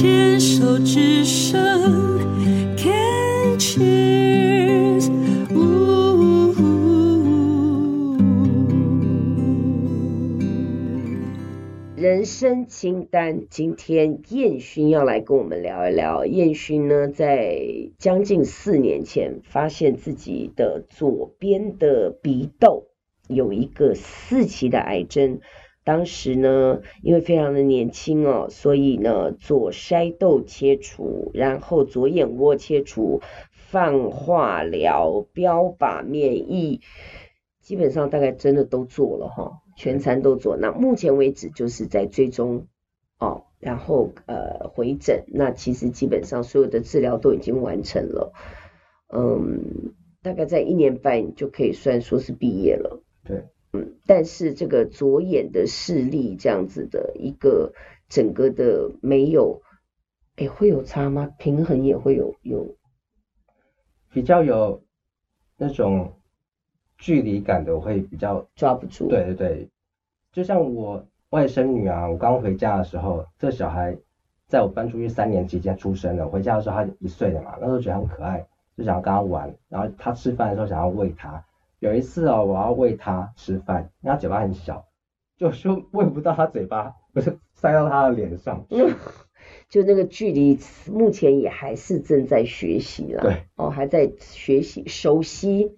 牵手之声，Can cheers，人生清单，今天彦勋要来跟我们聊一聊。彦勋呢，在将近四年前，发现自己的左边的鼻窦有一个四期的癌症。当时呢，因为非常的年轻哦，所以呢，左筛窦切除，然后左眼窝切除，放化疗、标靶、免疫，基本上大概真的都做了哈，全餐都做。那目前为止就是在追踪哦，然后呃回诊，那其实基本上所有的治疗都已经完成了，嗯，大概在一年半就可以算说是毕业了。对。嗯，但是这个左眼的视力这样子的一个整个的没有，哎，会有差吗？平衡也会有有比较有那种距离感的，我会比较抓不住。对对对，就像我外甥女啊，我刚回家的时候，这小孩在我搬出去三年期间出生的，回家的时候她一岁了嘛，那时候觉得很可爱，就想要跟她玩，然后她吃饭的时候想要喂他。有一次哦，我要喂它吃饭，因为他嘴巴很小，就说喂不到它嘴巴，不是塞到它的脸上。嗯，就那个距离，目前也还是正在学习啦。对，哦，还在学习熟悉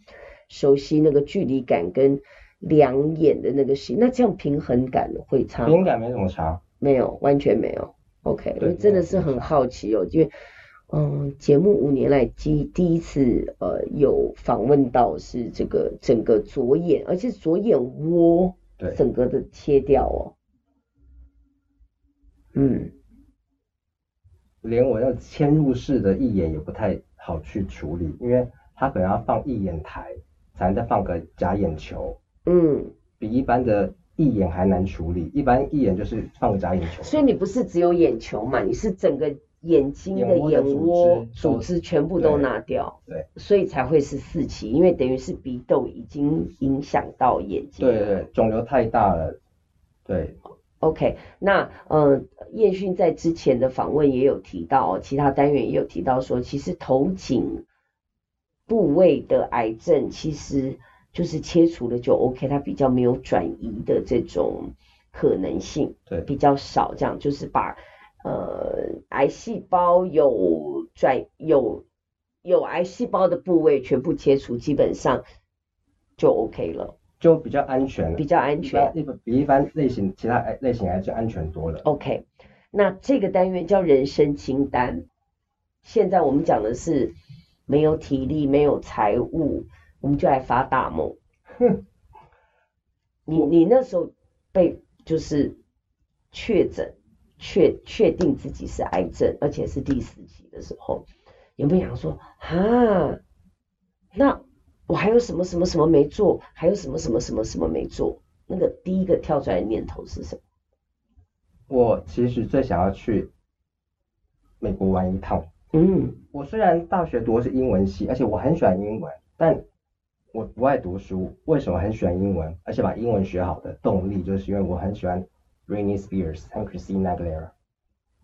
熟悉那个距离感跟两眼的那个戏，那这样平衡感会差？平衡感没什么差，没有，完全没有。OK，我真的是很好奇哦，因为。嗯，节目五年来第第一次呃有访问到是这个整个左眼，而且左眼窝对整个的切掉哦。嗯，连我要嵌入式的义眼也不太好去处理，因为它可能要放义眼台，才能再放个假眼球。嗯，比一般的义眼还难处理。一般义眼就是放个假眼球。所以你不是只有眼球嘛？你是整个。眼睛的眼窝组织全部都拿掉，对，所以才会是四期，因为等于是鼻窦已经影响到眼睛，对对，肿瘤太大了，对。OK，那呃，彦勋在之前的访问也有提到，其他单元也有提到说，其实头颈部位的癌症其实就是切除了就 OK，它比较没有转移的这种可能性，对，比较少，这样就是把。呃，癌细胞有转有有癌细胞的部位全部切除，基本上就 OK 了，就比较安全了，比较安全，一比一般类型其他癌类型癌症安全多了。OK，那这个单元叫人生清单，现在我们讲的是没有体力、没有财务，我们就来发大梦。哼，你你那时候被就是确诊。确确定自己是癌症，而且是第四期的时候，有没有想说啊？那我还有什么什么什么没做？还有什么什么什么什么没做？那个第一个跳出来的念头是什么？我其实最想要去美国玩一趟。嗯，我虽然大学读的是英文系，而且我很喜欢英文，但我不爱读书。为什么很喜欢英文，而且把英文学好的动力，就是因为我很喜欢。Britney Spears 和 Christina Aguilera，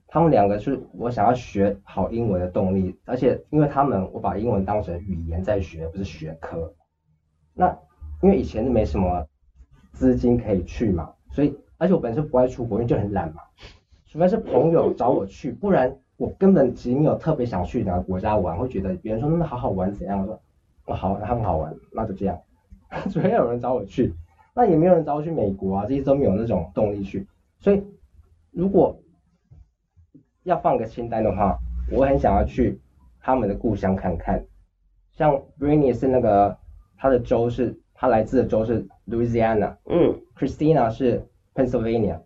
他们两个是我想要学好英文的动力，而且因为他们，我把英文当成语言在学，不是学科。那因为以前是没什么资金可以去嘛，所以而且我本身不爱出国，因为就很懒嘛，除非是朋友找我去，不然我根本其实没有特别想去哪个国家玩，会觉得别人说那么好好玩怎样，我说好，那很好玩，那就这样。除非有人找我去，那也没有人找我去美国啊，这些都没有那种动力去。所以，如果要放个清单的话，我很想要去他们的故乡看看。像 Britney 是那个他的州是，他来自的州是 Louisiana，嗯，Christina 是 Pennsylvania，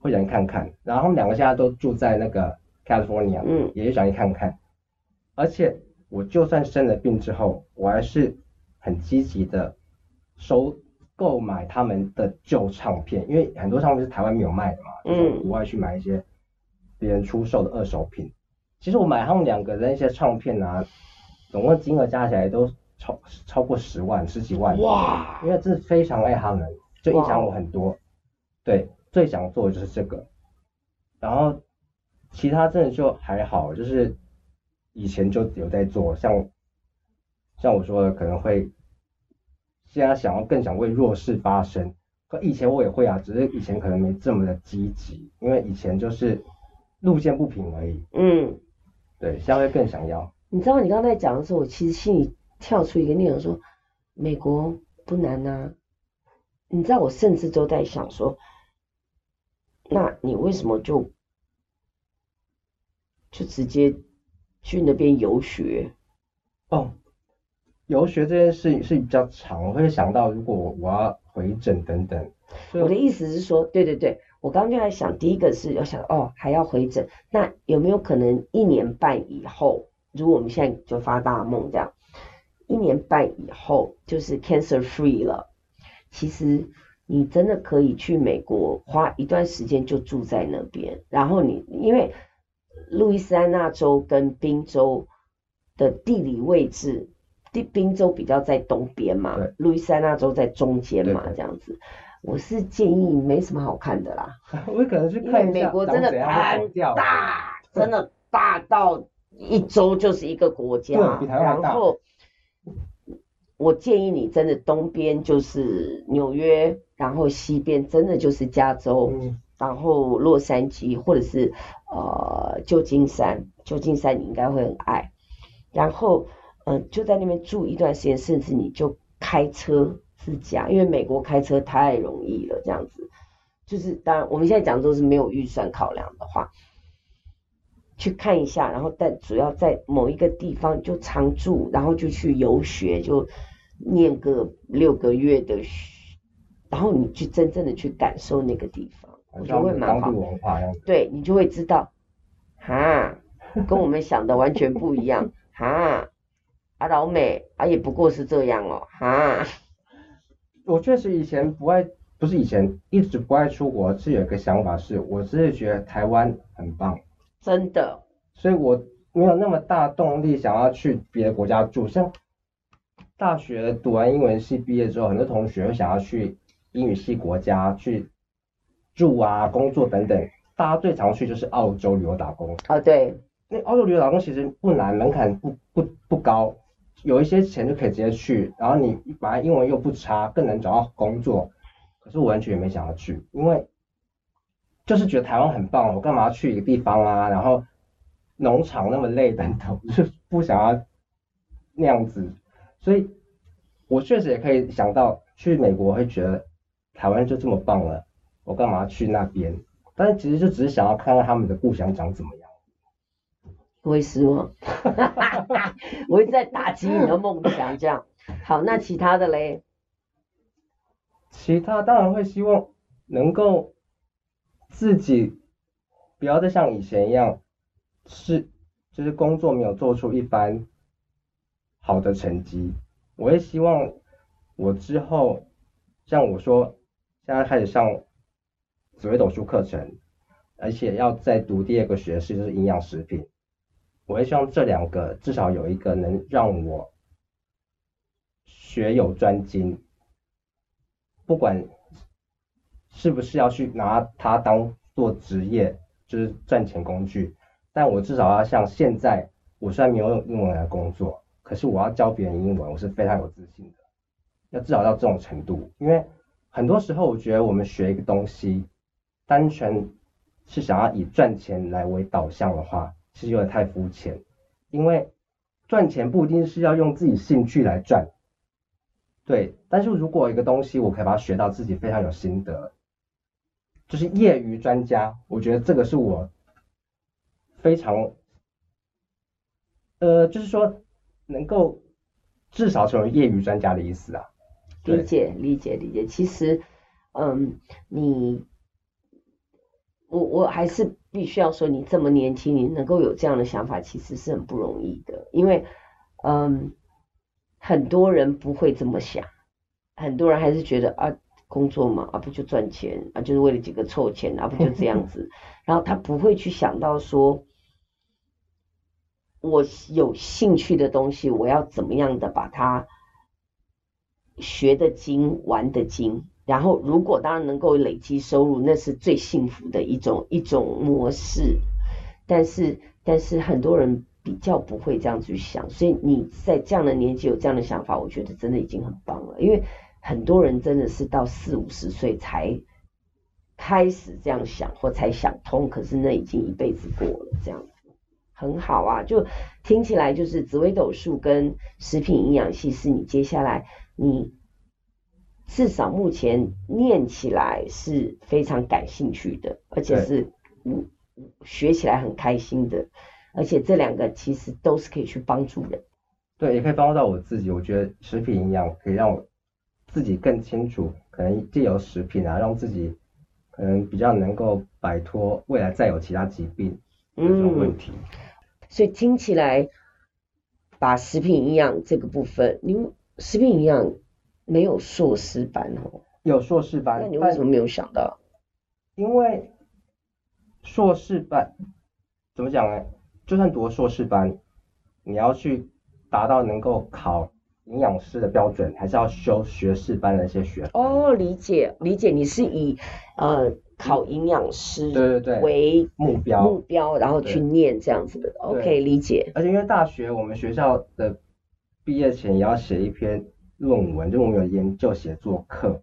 会想去看看。然后他们两个现在都住在那个 California，嗯，也想去看看。而且我就算生了病之后，我还是很积极的收。购买他们的旧唱片，因为很多唱片是台湾没有卖的嘛，嗯，就从国外去买一些别人出售的二手品。其实我买他们两个的那些唱片啊，总共金额加起来都超超过十万、十几万。哇！因为真的非常爱他们，就影响我很多。对，最想做的就是这个。然后其他真的就还好，就是以前就有在做，像像我说的，可能会现在想要更想为弱势发声，可以前我也会啊，只是以前可能没这么的积极，因为以前就是路见不平而已。嗯，对，现在会更想要。你知道你刚才讲的时候，我其实心里跳出一个念头说，美国不难啊。你知道我甚至都在想说，那你为什么就就直接去那边游学？哦，游学这件事是比较长，我会想到如果我要回诊等等。我的意思是说，对对对，我刚刚就在想，第一个是要想哦，还要回诊，那有没有可能一年半以后，如果我们现在就发大梦这样，一年半以后就是 cancer free 了。其实你真的可以去美国花一段时间就住在那边，然后你因为路易斯安那州跟宾州的地理位置，地宾州比较在东边嘛，路易斯安那州在中间嘛，这样子，我是建议没什么好看的啦。我可能去看一下，美国真的很大，真的大到一周就是一个国家，然后。我建议你真的东边就是纽约，然后西边真的就是加州，嗯、然后洛杉矶或者是呃旧金山，旧金山你应该会很爱，然后就在那边住一段时间，甚至你就开车自驾，因为美国开车太容易了，这样子就是当然我们现在讲的都是没有预算考量的话，去看一下，然后但主要在某一个地方就常住，然后就去游学就。念个六个月的学，然后你去真正的去感受那个地方，我觉得会蛮好。文化对，你就会知道，哈，跟我们想的完全不一样，哈，啊老美啊也不过是这样哦，哈。我确实以前不爱，不是以前一直不爱出国，是有一个想法是，我只是觉得台湾很棒，真的，所以我没有那么大动力想要去别的国家住，像。大学读完英文系毕业之后，很多同学会想要去英语系国家去住啊、工作等等。大家最常去就是澳洲旅游打工。啊，对。那澳洲旅游打工其实不难，门槛不不不高，有一些钱就可以直接去。然后你本来英文又不差，更能找到工作。可是我完全也没想要去，因为就是觉得台湾很棒，我干嘛要去一个地方啊？然后农场那么累等等，就是不想要那样子。所以，我确实也可以想到去美国会觉得台湾就这么棒了，我干嘛去那边？但是其实就只是想要看看他们的故乡长怎么样。不会失望，我一直在打击你的梦想，这样。好，那其他的嘞？其他当然会希望能够自己不要再像以前一样，是就是工作没有做出一番。好的成绩，我也希望我之后像我说，现在开始上紫微斗数课程，而且要再读第二个学士，就是营养食品。我也希望这两个至少有一个能让我学有专精，不管是不是要去拿它当做职业，就是赚钱工具，但我至少要像现在，我虽然没有用英文来工作。可是我要教别人英文，我是非常有自信的。要至少到这种程度，因为很多时候我觉得我们学一个东西，单纯是想要以赚钱来为导向的话，其实有点太肤浅。因为赚钱不一定是要用自己兴趣来赚，对。但是如果一个东西我可以把它学到自己非常有心得，就是业余专家，我觉得这个是我非常，呃，就是说。能够至少成为业余专家的意思啊，理解理解理解。其实，嗯，你，我我还是必须要说，你这么年轻，你能够有这样的想法，其实是很不容易的。因为，嗯，很多人不会这么想，很多人还是觉得啊，工作嘛，啊不就赚钱啊，就是为了几个臭钱啊，不就这样子，然后他不会去想到说。我有兴趣的东西，我要怎么样的把它学的精、玩的精？然后，如果当然能够累积收入，那是最幸福的一种一种模式。但是但是很多人比较不会这样去想，所以你在这样的年纪有这样的想法，我觉得真的已经很棒了。因为很多人真的是到四五十岁才开始这样想或才想通，可是那已经一辈子过了，这样很好啊。就听起来就是紫微斗数跟食品营养系是你接下来你。至少目前念起来是非常感兴趣的，而且是嗯学起来很开心的，而且这两个其实都是可以去帮助人。对，也可以帮助到我自己。我觉得食品营养可以让我自己更清楚，可能借由食品啊，让自己可能比较能够摆脱未来再有其他疾病这种问题。嗯，所以听起来，把食品营养这个部分，你食品营养。没有硕士班哦，有硕士班，那你为什么没有想到？因为硕士班怎么讲呢？就算读了硕士班，你要去达到能够考营养师的标准，还是要修学士班的一些学。哦，理解理解，你是以呃考营养师对对对为目标目标，然后去念这样子的。OK，理解。而且因为大学我们学校的毕业前也要写一篇。论文就我们有研究写作课，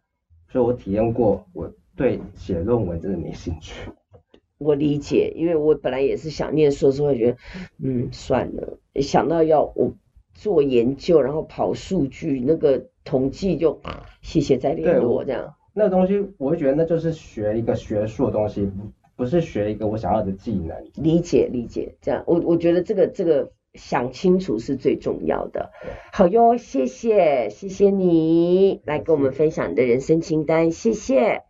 所以我体验过，我对写论文真的没兴趣。我理解，因为我本来也是想念硕士，会觉得，嗯，算了，想到要我做研究，然后跑数据，那个统计就谢谢再联络这样。那个东西，我会觉得那就是学一个学术的东西，不是学一个我想要的技能。理解理解，这样，我我觉得这个这个。想清楚是最重要的。好哟，谢谢，谢谢你来跟我们分享你的人生清单，谢谢。